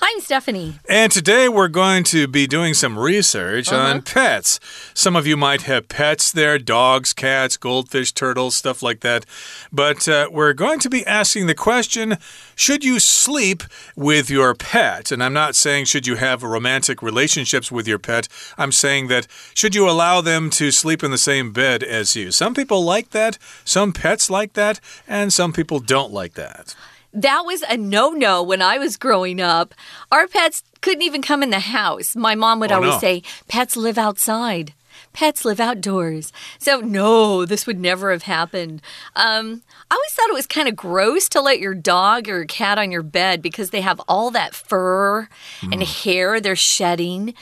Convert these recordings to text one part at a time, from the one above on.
I'm Stephanie. And today we're going to be doing some research Uh-huh. on pets. Some of you might have pets there dogs, cats, goldfish, turtles, stuff like that. But uh, we're going to be asking the question should you sleep with your pet? And I'm not saying should you have romantic relationships with your pet. I'm saying that should you allow them to sleep in the same bed as you? Some people like that, some pets like that, and some people don't like that. That was a no no when I was growing up. Our pets couldn't even come in the house. My mom would Oh, always no. say, Pets live outside. Pets live outdoors. So, no, this would never have happened. Um, I always thought it was kind of gross to let your dog or cat on your bed because they have all that fur and hair they're shedding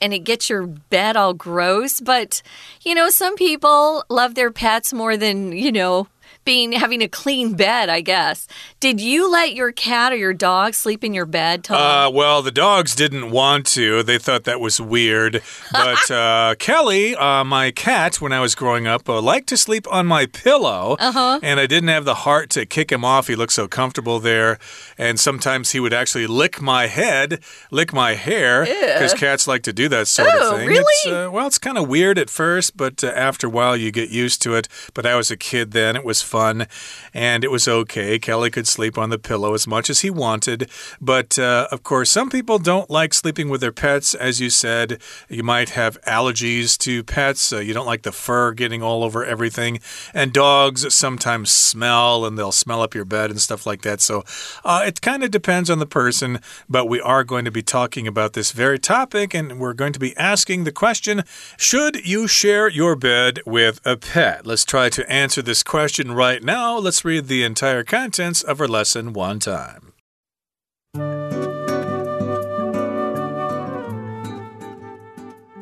and it gets your bed all gross. But, you know, some people love their pets more than, you know, being having a clean bed, I guess. Did you let your cat or your dog sleep in your bed, Tom? Uh, well, the dogs didn't want to. They thought that was weird. But uh, Kelly, uh, my cat, when I was growing up, uh, liked to sleep on my pillow. Uh-huh. And I didn't have the heart to kick him off. He looked so comfortable there. And sometimes he would actually lick my head, lick my hair, because cats like to do that sort Oh, of thing. really? It's, uh, well, it's kind of weird at first, but uh, after a while you get used to it. But I was a kid then. It was fun and it was okay. Kelly could sleep on the pillow as much as he wanted. But uh, of course, some people don't like sleeping with their pets. As you said, you might have allergies to pets. Uh, you don't like the fur getting all over everything. And dogs sometimes smell and they'll smell up your bed and stuff like that. So uh, it kind of depends on the person. But we are going to be talking about this very topic and we're going to be asking the question Should you share your bed with a pet? Let's try to answer this question right now. Let's read the entire contents of our lesson one time.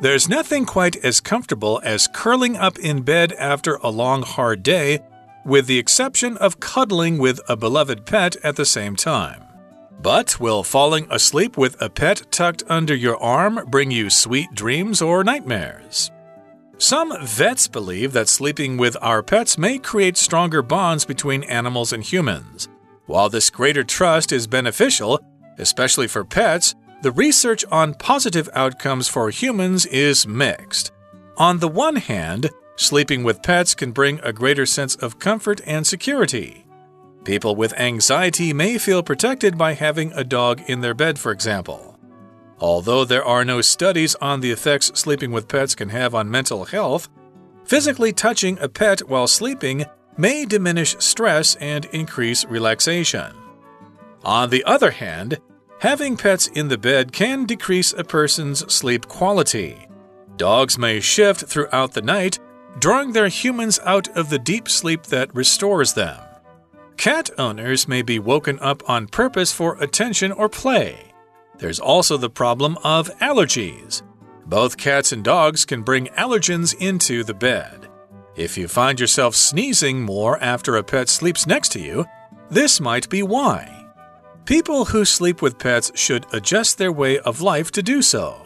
There's nothing quite as comfortable as curling up in bed after a long, hard day, with the exception of cuddling with a beloved pet at the same time. But will falling asleep with a pet tucked under your arm bring you sweet dreams or nightmares? Some vets believe that sleeping with our pets may create stronger bonds between animals and humans. While this greater trust is beneficial, especially for pets, the research on positive outcomes for humans is mixed. On the one hand, sleeping with pets can bring a greater sense of comfort and security. People with anxiety may feel protected by having a dog in their bed, for example. Although there are no studies on the effects sleeping with pets can have on mental health, physically touching a pet while sleeping may diminish stress and increase relaxation. On the other hand, having pets in the bed can decrease a person's sleep quality. Dogs may shift throughout the night, drawing their humans out of the deep sleep that restores them. Cat owners may be woken up on purpose for attention or play. There's also the problem of allergies. Both cats and dogs can bring allergens into the bed. If you find yourself sneezing more after a pet sleeps next to you, this might be why. People who sleep with pets should adjust their way of life to do so.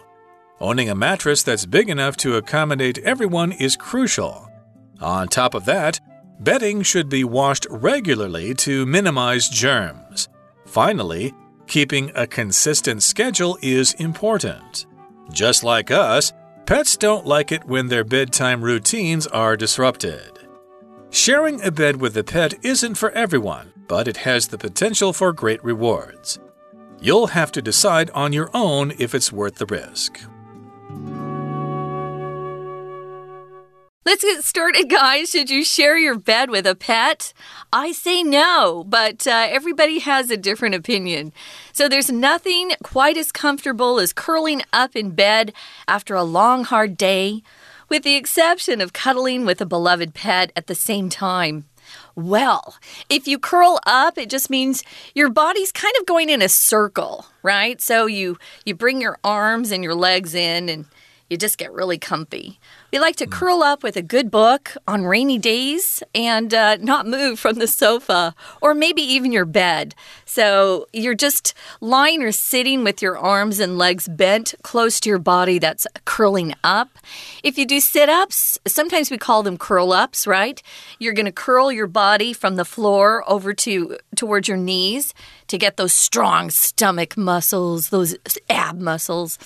Owning a mattress that's big enough to accommodate everyone is crucial. On top of that, bedding should be washed regularly to minimize germs. Finally, keeping a consistent schedule is important. Just like us, pets don't like it when their bedtime routines are disrupted. Sharing a bed with a pet isn't for everyone, but it has the potential for great rewards. You'll have to decide on your own if it's worth the risk. Let's get started, guys. Should you share your bed with a pet? I say no, but uh, everybody has a different opinion. So there's nothing quite as comfortable as curling up in bed after a long, hard day, with the exception of cuddling with a beloved pet at the same time. Well, if you curl up, it just means your body's kind of going in a circle, right? So you you bring your arms and your legs in and you just get really comfy. We like to curl up with a good book on rainy days and uh, not move from the sofa or maybe even your bed. So you're just lying or sitting with your arms and legs bent close to your body that's curling up. If you do sit ups, sometimes we call them curl ups, right? You're going to curl your body from the floor over to towards your knees to get those strong stomach muscles, those ab muscles.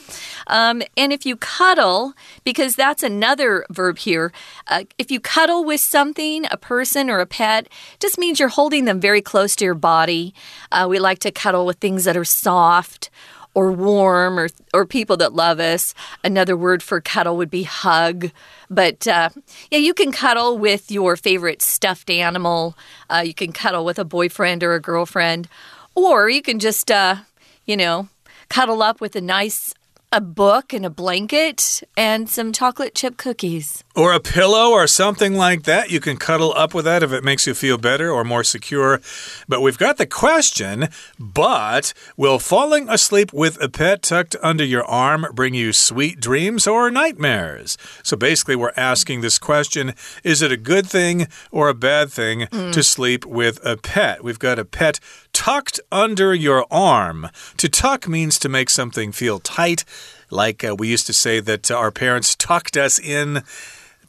Um, and if you cuddle, because that's another verb here, uh, if you cuddle with something, a person or a pet, just means you're holding them very close to your body. Uh, we like to cuddle with things that are soft or warm or or people that love us. Another word for cuddle would be hug. But uh, yeah, you can cuddle with your favorite stuffed animal. Uh, you can cuddle with a boyfriend or a girlfriend, or you can just uh, you know cuddle up with a nice a book and a blanket and some chocolate chip cookies. Or a pillow or something like that. You can cuddle up with that if it makes you feel better or more secure. But we've got the question but will falling asleep with a pet tucked under your arm bring you sweet dreams or nightmares? So basically, we're asking this question is it a good thing or a bad thing mm. to sleep with a pet? We've got a pet tucked under your arm. To tuck means to make something feel tight. Like uh, we used to say that our parents tucked us in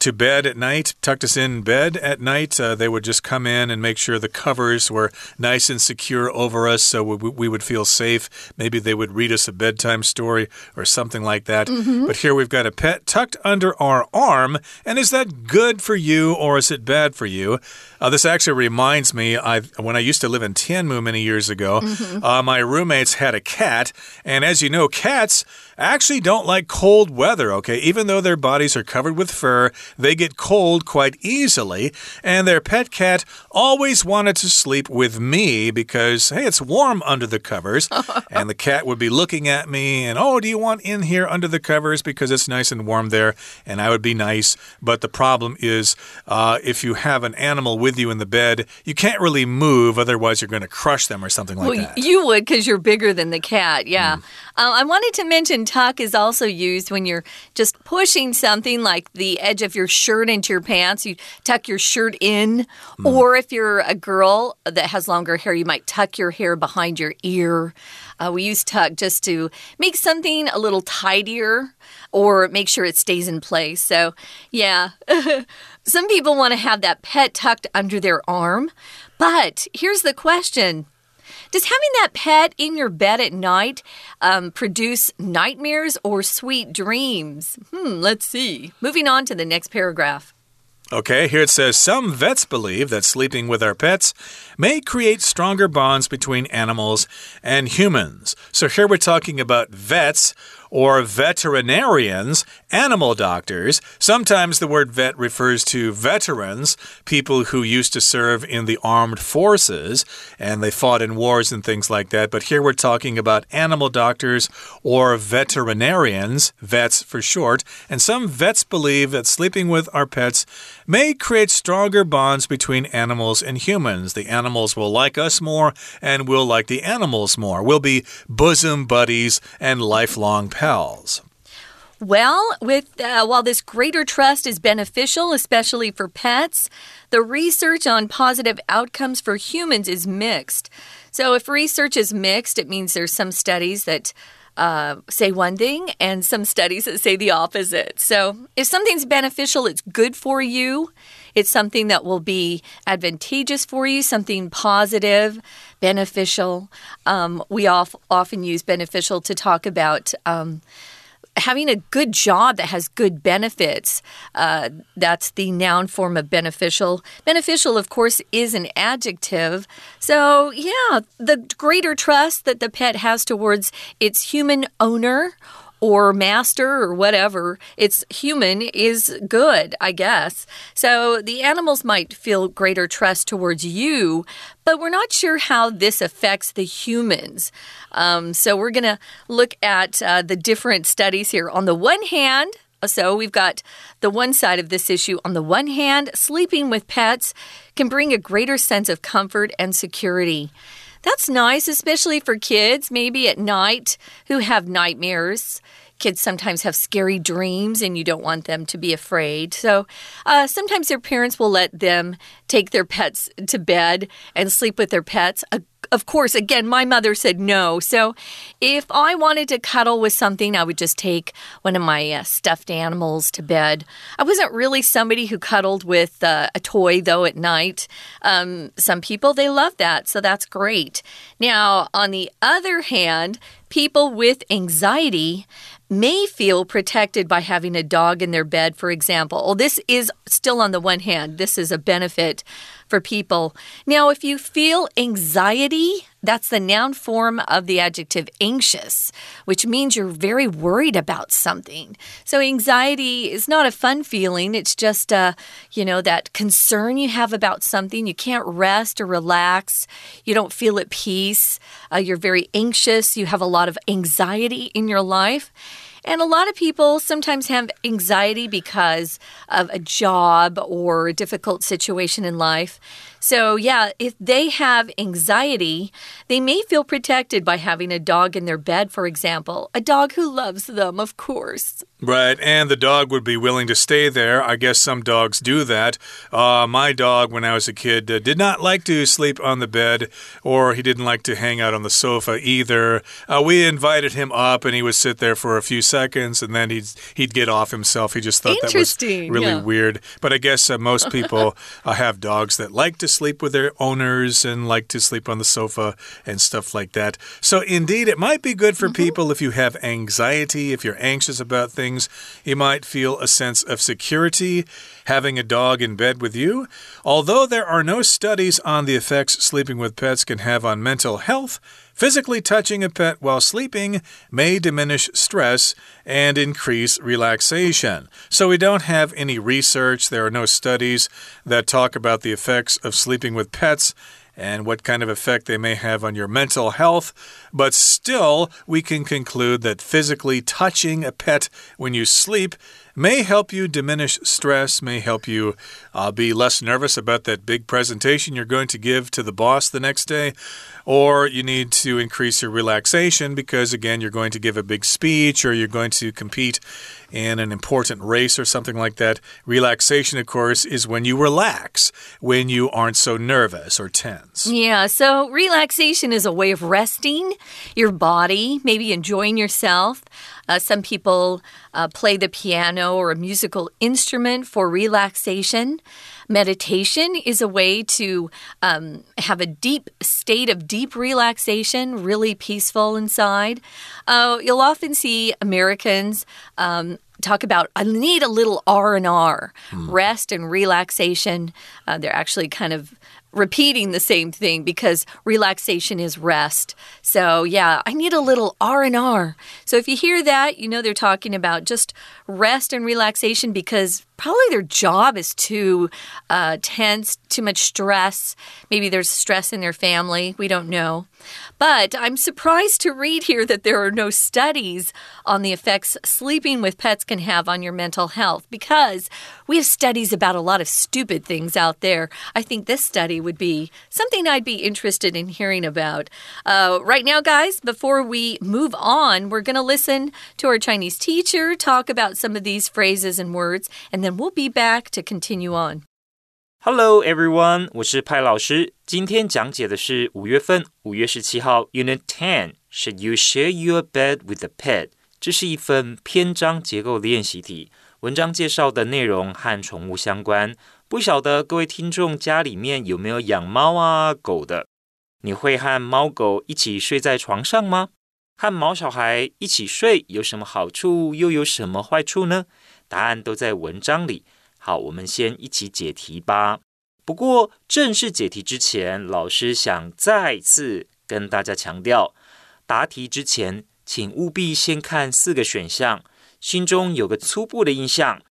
to bed at night, tucked us in bed at night. Uh, they would just come in and make sure the covers were nice and secure over us so we, we, would feel safe. Maybe they would read us a bedtime story or something like that. Mm -hmm. But here we've got a pet tucked under our arm. And is that good for you or is it bad for you? Uh, this actually reminds me, I when I used to live in Tianmu many years ago, mm -hmm. uh, my roommates had a cat. And as you know, cats actually don't like cold weather, okay? Even though their bodies are covered with fur, they get cold quite easily. And their pet cat always wanted to sleep with me because, hey, it's warm under the covers. and the cat would be looking at me and, oh, do you want in here under the covers because it's nice and warm there? And I would be nice. But the problem is, uh, if you have an animal with you in the bed, you can't really move, otherwise, you're going to crush them or something like well, that. You would because you're bigger than the cat, yeah. Mm. Uh, I wanted to mention tuck is also used when you're just pushing something like the edge of your shirt into your pants. You tuck your shirt in. Mm. Or if you're a girl that has longer hair, you might tuck your hair behind your ear. Uh, we use tuck just to make something a little tidier or make sure it stays in place. So, yeah. Some people want to have that pet tucked under their arm. But here's the question does having that pet in your bed at night um, produce nightmares or sweet dreams? Hmm, let's see. Moving on to the next paragraph. Okay, here it says Some vets believe that sleeping with our pets may create stronger bonds between animals and humans. So here we're talking about vets or veterinarians, animal doctors. Sometimes the word vet refers to veterans, people who used to serve in the armed forces and they fought in wars and things like that. But here we're talking about animal doctors or veterinarians, vets for short. And some vets believe that sleeping with our pets may create stronger bonds between animals and humans. The animals will like us more and we'll like the animals more. We'll be bosom buddies and lifelong pals Well, with uh, while this greater trust is beneficial, especially for pets, the research on positive outcomes for humans is mixed. So, if research is mixed, it means there's some studies that uh, say one thing and some studies that say the opposite. So, if something's beneficial, it's good for you. It's something that will be advantageous for you, something positive, beneficial. Um, we often use beneficial to talk about. Um, having a good job that has good benefits. Uh, that's the noun form of beneficial. Beneficial, of course, is an adjective. So, yeah, the greater trust that the pet has towards its human owner or master or whatever, it's human is good, I guess. So the animals might feel greater trust towards you, but we're not sure how this affects the humans. Um, so we're going to look at uh, the different studies here. On the one hand, so we've got the one side of this issue. On the one hand, sleeping with pets can bring a greater sense of comfort and security. That's nice, especially for kids, maybe at night, who have nightmares. kids sometimes have scary dreams and you don't want them to be afraid. So uh, sometimes their parents will let them take their pets to bed and sleep with their pets. A of course, again, my mother said no. So if I wanted to cuddle with something, I would just take one of my uh, stuffed animals to bed. I wasn't really somebody who cuddled with uh, a toy, though, at night. Um, some people, they love that, so that's great. Now, on the other hand, people with anxiety may feel protected by having a dog in their bed, for example. Well, this is still on the one hand, this is a benefit for people. Now, if you feel anxiety, that's the noun form of the adjective anxious, which means you're very worried about something. So, anxiety is not a fun feeling. It's just, uh, you know, that concern you have about something. You can't rest or relax. You don't feel at peace. Uh, you're very anxious. You have a lot of anxiety in your life. And a lot of people sometimes have anxiety because of a job or a difficult situation in life. So, yeah, if they have anxiety, they may feel protected by having a dog in their bed, for example. A dog who loves them, of course. Right, and the dog would be willing to stay there. I guess some dogs do that. Uh, my dog, when I was a kid, uh, did not like to sleep on the bed, or he didn't like to hang out on the sofa either. Uh, we invited him up, and he would sit there for a few seconds, and then he'd he'd get off himself. He just thought that was really yeah. weird. But I guess uh, most people uh, have dogs that like to sleep with their owners and like to sleep on the sofa and stuff like that. So, indeed, it might be good for mm -hmm. people if you have anxiety, if you're anxious about things. You might feel a sense of security having a dog in bed with you. Although there are no studies on the effects sleeping with pets can have on mental health, Physically touching a pet while sleeping may diminish stress and increase relaxation. So, we don't have any research, there are no studies that talk about the effects of sleeping with pets and what kind of effect they may have on your mental health. But still, we can conclude that physically touching a pet when you sleep may help you diminish stress, may help you uh, be less nervous about that big presentation you're going to give to the boss the next day or you need to increase your relaxation because, again, you're going to give a big speech or you're going to compete in an important race or something like that. Relaxation, of course, is when you relax, when you aren't so nervous or tense. Yeah, so relaxation is a way of resting your body, maybe enjoying yourself. Uh, some people uh, play the piano or a musical instrument for relaxation. Meditation is a way to um, have a deep state of deep relaxation, really peaceful inside. Uh, you'll often see Americans um, talk about I need a little R and R, hmm. rest and relaxation. Uh, they're actually kind of repeating the same thing because relaxation is rest. So, yeah, I need a little R&R. So if you hear that, you know they're talking about just rest and relaxation because probably their job is too uh, tense, too much stress. Maybe there's stress in their family. We don't know. But I'm surprised to read here that there are no studies on the effects sleeping with pets can have on your mental health because we have studies about a lot of stupid things out there. I think this study would be something I'd be interested in hearing about. Uh, right now, guys, before we move on, we're going to listen to our Chinese teacher talk about some of these phrases and words, and then we'll be back to continue on. Hello everyone，我是派老师。今天讲解的是五月份五月十七号 Unit Ten。Should you share your bed with a pet？这是一份篇章结构练习题。文章介绍的内容和宠物相关。 不晓得各位听众家里面有没有养猫啊狗的？你会和猫狗一起睡在床上吗？和毛小孩一起睡有什么好处，又有什么坏处呢？答案都在文章里。好，我们先一起解题吧。不过正式解题之前，老师想再次跟大家强调：答题之前，请务必先看四个选项，心中有个初步的印象，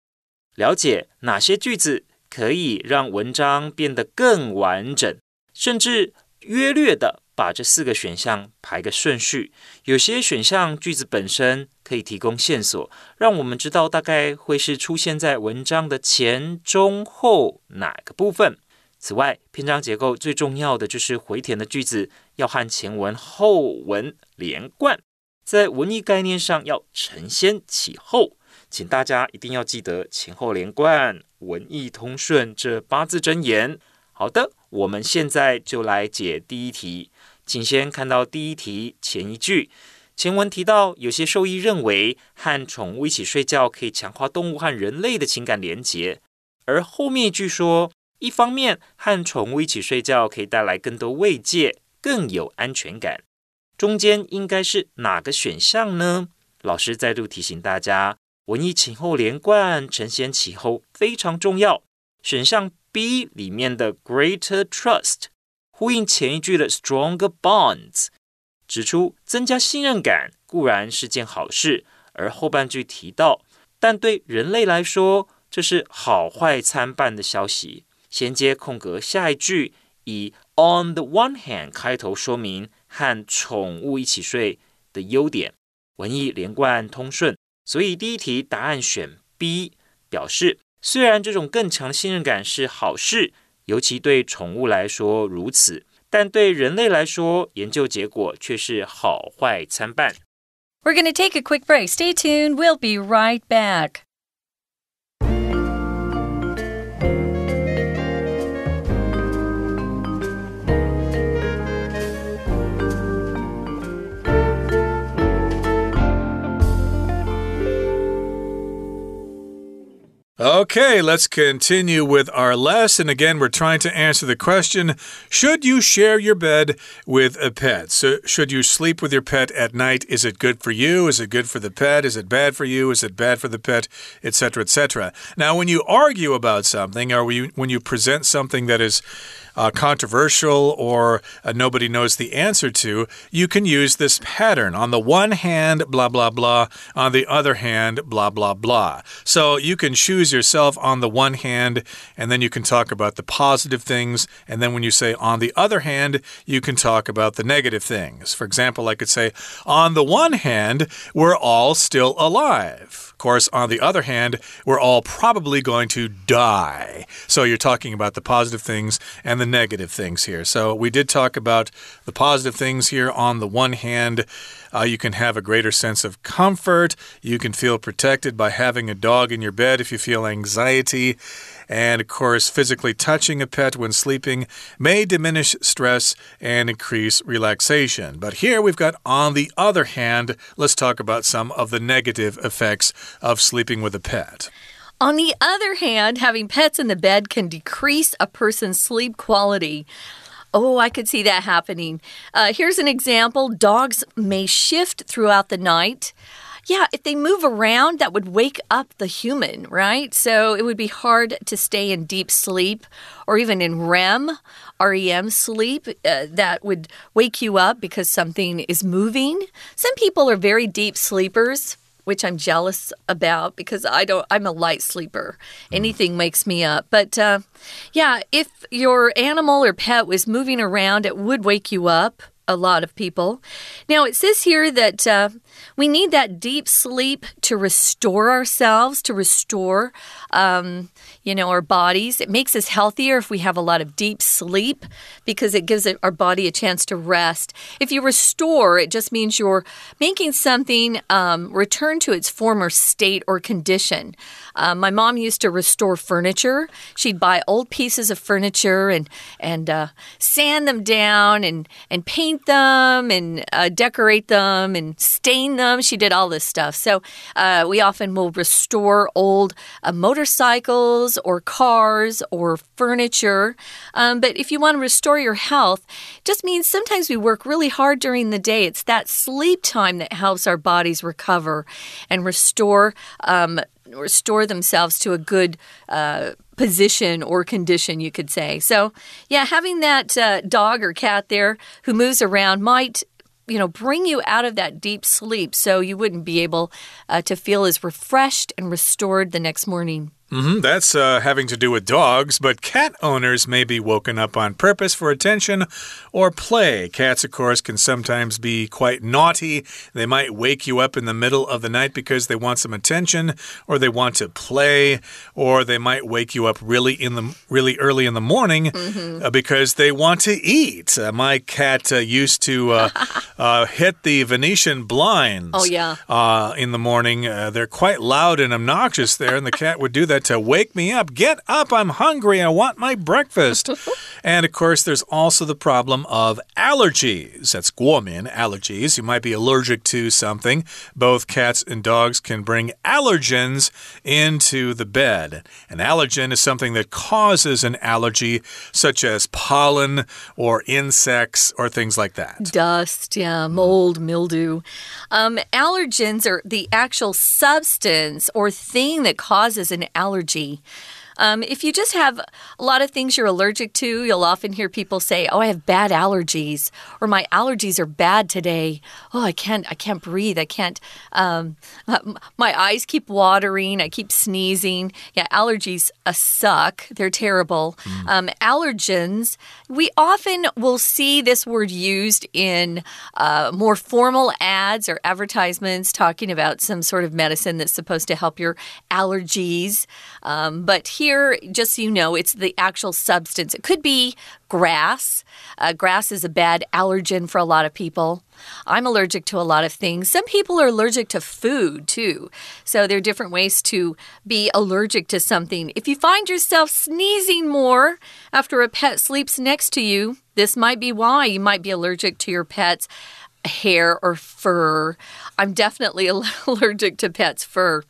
了解哪些句子可以让文章变得更完整，甚至约略的。把这四个选项排个顺序，有些选项句子本身可以提供线索，让我们知道大概会是出现在文章的前、中、后哪个部分。此外，篇章结构最重要的就是回填的句子要和前文、后文连贯。在文艺概念上要承先启后，请大家一定要记得前后连贯、文艺通顺这八字真言。好的，我们现在就来解第一题，请先看到第一题前一句。前文提到，有些兽医认为和宠物一起睡觉可以强化动物和人类的情感连结，而后面一句说，一方面和宠物一起睡觉可以带来更多慰藉，更有安全感。中间应该是哪个选项呢？老师再度提醒大家，文艺前后连贯，承先启后非常重要。选项 B 里面的 greater trust 呼应前一句的 stronger bonds。指出增加信任感固然是件好事，而后半句提到，但对人类来说，这是好坏参半的消息。衔接空格下一句，以 on the one hand 开头说明和宠物一起睡的优点，文艺连贯通顺。所以第一题答案选 B，表示虽然这种更强的信任感是好事，尤其对宠物来说如此。但对人类来说，研究结果却是好坏参半。We're going to take a quick break. Stay tuned. We'll be right back. Okay, let's continue with our lesson. Again, we're trying to answer the question Should you share your bed with a pet? So, should you sleep with your pet at night? Is it good for you? Is it good for the pet? Is it bad for you? Is it bad for the pet? Etc., etc. Now, when you argue about something or when you present something that is uh, controversial or uh, nobody knows the answer to, you can use this pattern. On the one hand, blah, blah, blah. On the other hand, blah, blah, blah. So you can choose yourself on the one hand, and then you can talk about the positive things. And then when you say on the other hand, you can talk about the negative things. For example, I could say, on the one hand, we're all still alive. Of course, on the other hand, we're all probably going to die. So you're talking about the positive things and the negative things here. So we did talk about the positive things here. On the one hand, uh, you can have a greater sense of comfort. You can feel protected by having a dog in your bed if you feel anxiety. And of course, physically touching a pet when sleeping may diminish stress and increase relaxation. But here we've got, on the other hand, let's talk about some of the negative effects of sleeping with a pet. On the other hand, having pets in the bed can decrease a person's sleep quality. Oh, I could see that happening. Uh, here's an example dogs may shift throughout the night. Yeah, if they move around, that would wake up the human, right? So it would be hard to stay in deep sleep or even in REM, REM sleep, uh, that would wake you up because something is moving. Some people are very deep sleepers which I'm jealous about because I don't. I'm a light sleeper. Anything makes me up. But uh, yeah, if your animal or pet was moving around, it would wake you up a lot of people. Now, it says here that uh, we need that deep sleep to restore ourselves, to restore, um, you know, our bodies. It makes us healthier if we have a lot of deep sleep because it gives our body a chance to rest. If you restore, it just means you're making something um, return to its former state or condition. Uh, my mom used to restore furniture. She'd buy old pieces of furniture and and uh, sand them down and and paint them and uh, decorate them and stain them. She did all this stuff. So uh, we often will restore old uh, motorcycles or cars or furniture. Um, but if you want to restore your health, just means sometimes we work really hard during the day. It's that sleep time that helps our bodies recover and restore um, restore themselves to a good uh, position or condition, you could say. So, yeah, having that uh, dog or cat there who moves around might you know, bring you out of that deep sleep so you wouldn't be able uh, to feel as refreshed and restored the next morning. Mm-hmm, that's uh, having to do with dogs, but cat owners may be woken up on purpose for attention or play. Cats, of course, can sometimes be quite naughty. They might wake you up in the middle of the night because they want some attention, or they want to play, or they might wake you up really in the really early in the morning mm -hmm. uh, because they want to eat. Uh, my cat uh, used to uh, uh, hit the Venetian blinds. Oh yeah. in the morning, they're quite loud and obnoxious there, and the cat would do that to wake me up. Get up, I'm hungry, I want my breakfast. and of course, there's also the problem of allergies. That's guomin, allergies. You might be allergic to something. Both cats and dogs can bring allergens into the bed. An allergen is something that causes an allergy, such as pollen or insects or things like that. Dust, yeah, mold, mildew. Um, allergens are the actual substance or thing that causes an allergy allergy. Um, if you just have a lot of things you're allergic to, you'll often hear people say, "Oh, I have bad allergies," or "My allergies are bad today." Oh, I can't, I can't breathe. I can't. Um, my eyes keep watering. I keep sneezing. Yeah, allergies uh, suck. They're terrible. Mm. Um, allergens. We often will see this word used in uh, more formal ads or advertisements talking about some sort of medicine that's supposed to help your allergies. Um, but here here, just so you know, it's the actual substance. It could be grass. Uh, grass is a bad allergen for a lot of people. I'm allergic to a lot of things. Some people are allergic to food too. So there are different ways to be allergic to something. If you find yourself sneezing more after a pet sleeps next to you, this might be why you might be allergic to your pet's hair or fur. I'm definitely allergic to pets' fur.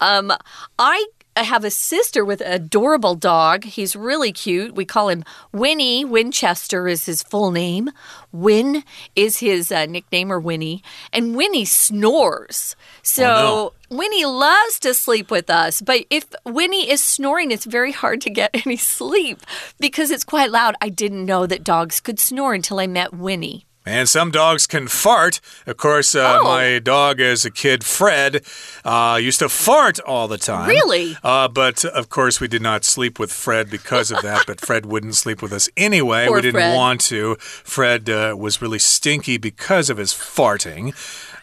Um, I I have a sister with an adorable dog. He's really cute. We call him Winnie. Winchester is his full name. Win is his uh, nickname, or Winnie. And Winnie snores. So. Oh, no. Winnie loves to sleep with us, but if Winnie is snoring, it's very hard to get any sleep because it's quite loud. I didn't know that dogs could snore until I met Winnie. And some dogs can fart. Of course, uh, oh. my dog as a kid, Fred, uh, used to fart all the time. Really? Uh, but of course, we did not sleep with Fred because of that. but Fred wouldn't sleep with us anyway. Poor we didn't Fred. want to. Fred uh, was really stinky because of his farting.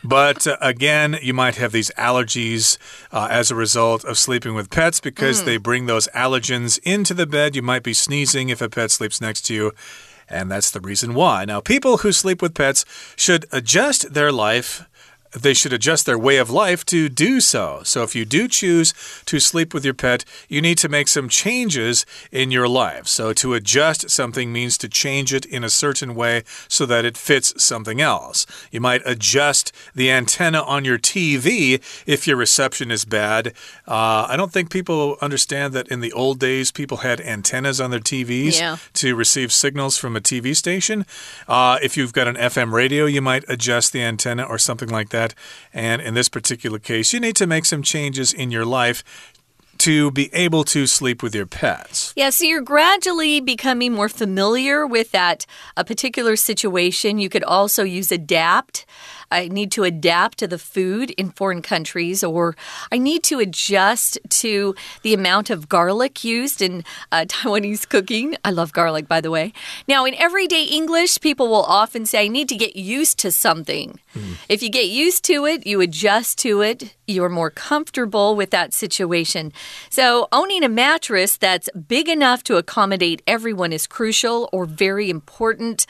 But uh, again, you might have these allergies uh, as a result of sleeping with pets because mm. they bring those allergens into the bed. You might be sneezing if a pet sleeps next to you. And that's the reason why. Now, people who sleep with pets should adjust their life they should adjust their way of life to do so. So, if you do choose to sleep with your pet, you need to make some changes in your life. So, to adjust something means to change it in a certain way so that it fits something else. You might adjust the antenna on your TV if your reception is bad. Uh, I don't think people understand that in the old days, people had antennas on their TVs yeah. to receive signals from a TV station. Uh, if you've got an FM radio, you might adjust the antenna or something like that that. And in this particular case, you need to make some changes in your life to be able to sleep with your pets. Yeah, so you're gradually becoming more familiar with that a particular situation. You could also use adapt. I need to adapt to the food in foreign countries, or I need to adjust to the amount of garlic used in uh, Taiwanese cooking. I love garlic, by the way. Now, in everyday English, people will often say, I need to get used to something. Mm. If you get used to it, you adjust to it, you're more comfortable with that situation. So, owning a mattress that's big enough to accommodate everyone is crucial or very important.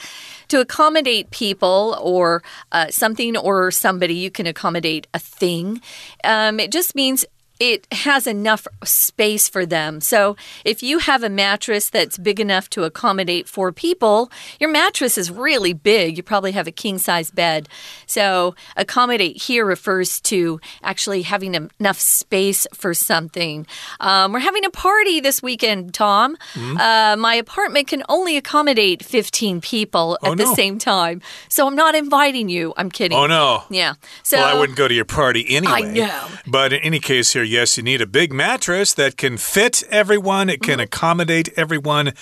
To accommodate people or uh, something or somebody, you can accommodate a thing. Um, it just means it has enough space for them. So if you have a mattress that's big enough to accommodate four people, your mattress is really big. You probably have a king size bed. So accommodate here refers to actually having enough space for something. Um, we're having a party this weekend, Tom. Mm. Uh, my apartment can only accommodate 15 people oh, at the same time. So I'm not inviting you. I'm kidding. Oh, no. Yeah. So well, I wouldn't go to your party anyway. I know. But in any case, here, yes, you need a big mattress that can fit everyone, it can mm. accommodate everyone.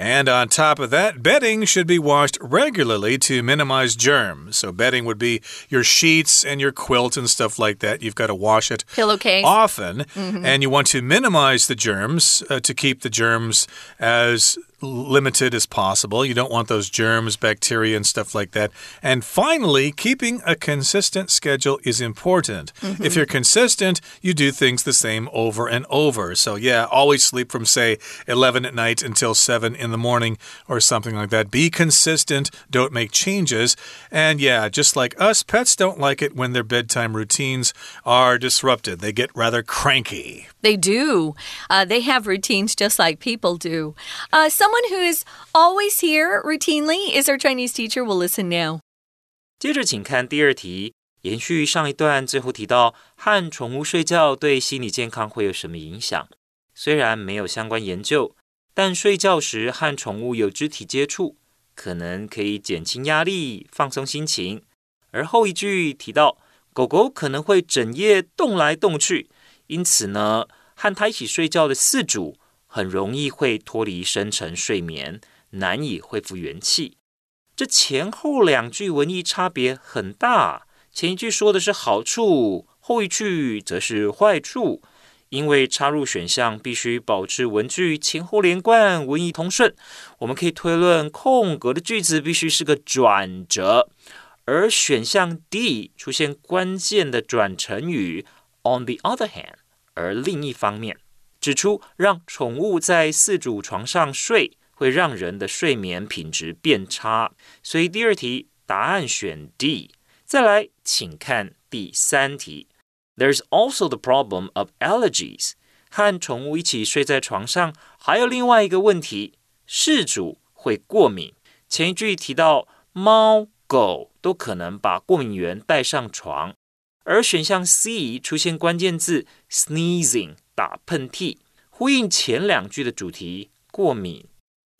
And on top of that, bedding should be washed regularly to minimize germs. So, bedding would be your sheets and your quilt and stuff like that. You've got to wash it Pillowcase. often, mm -hmm. and you want to minimize the germs uh, to keep the germs as limited as possible. You don't want those germs, bacteria, and stuff like that. And finally, keeping a consistent schedule is important. Mm -hmm. If you're consistent, you do things the same over and over. So, yeah, always sleep from, say, 11 at night until 7 in the morning or something like that. Be consistent, don't make changes. And yeah, just like us, pets don't like it when their bedtime routines are disrupted. They get rather cranky. They do. Uh, they have routines just like people do. Uh, some Someone who is always here routinely is our Chinese teacher. We'll listen now. 接着，请看第二题，延续上一段，最后提到和宠物睡觉对心理健康会有什么影响？虽然没有相关研究， 但睡觉时和宠物有肢体接触，可能可以减轻压力、放松心情。而后一句提到，狗狗可能会整夜动来动去，因此呢，和它一起睡觉的饲主。很容易会脱离深层睡眠，难以恢复元气。这前后两句文意差别很大，前一句说的是好处，后一句则是坏处。因为插入选项必须保持文句前后连贯，文意通顺，我们可以推论空格的句子必须是个转折。而选项 D 出现关键的转成语 on the other hand，而另一方面。指出，让宠物在饲主床上睡会让人的睡眠品质变差，所以第二题答案选 D。再来，请看第三题。There's also the problem of allergies。和宠物一起睡在床上，还有另外一个问题，事主会过敏。前一句提到猫、狗都可能把过敏源带上床，而选项 C 出现关键字 sneezing。打喷嚏，呼应前两句的主题。过敏，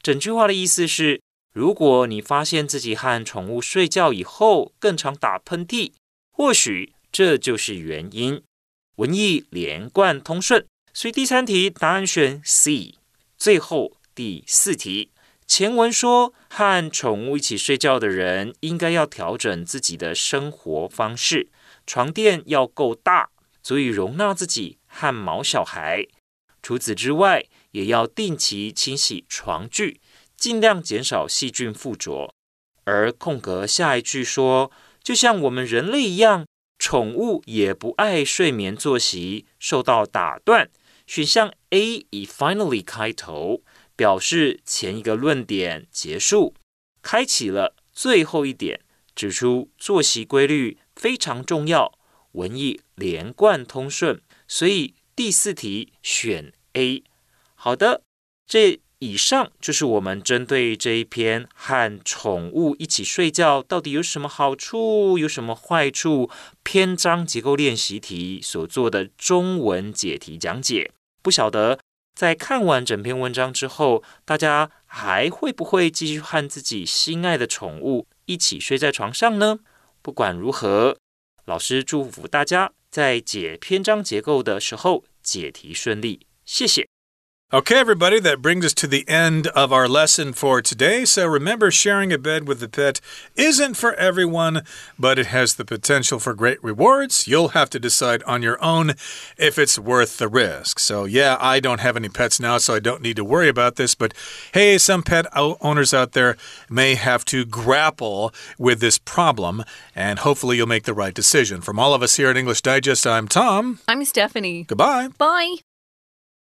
整句话的意思是：如果你发现自己和宠物睡觉以后更常打喷嚏，或许这就是原因。文意连贯通顺，所以第三题答案选 C。最后第四题，前文说和宠物一起睡觉的人应该要调整自己的生活方式，床垫要够大，足以容纳自己。和毛小孩，除此之外，也要定期清洗床具，尽量减少细菌附着。而空格下一句说，就像我们人类一样，宠物也不爱睡眠作息受到打断。选项 A 以 finally 开头，表示前一个论点结束，开启了最后一点，指出作息规律非常重要，文艺连贯通顺。所以第四题选 A。好的，这以上就是我们针对这一篇和宠物一起睡觉到底有什么好处、有什么坏处篇章结构练习题所做的中文解题讲解。不晓得在看完整篇文章之后，大家还会不会继续和自己心爱的宠物一起睡在床上呢？不管如何，老师祝福大家。在解篇章结构的时候，解题顺利。谢谢。Okay, everybody, that brings us to the end of our lesson for today. So remember, sharing a bed with the pet isn't for everyone, but it has the potential for great rewards. You'll have to decide on your own if it's worth the risk. So, yeah, I don't have any pets now, so I don't need to worry about this. But hey, some pet owners out there may have to grapple with this problem, and hopefully you'll make the right decision. From all of us here at English Digest, I'm Tom. I'm Stephanie. Goodbye. Bye.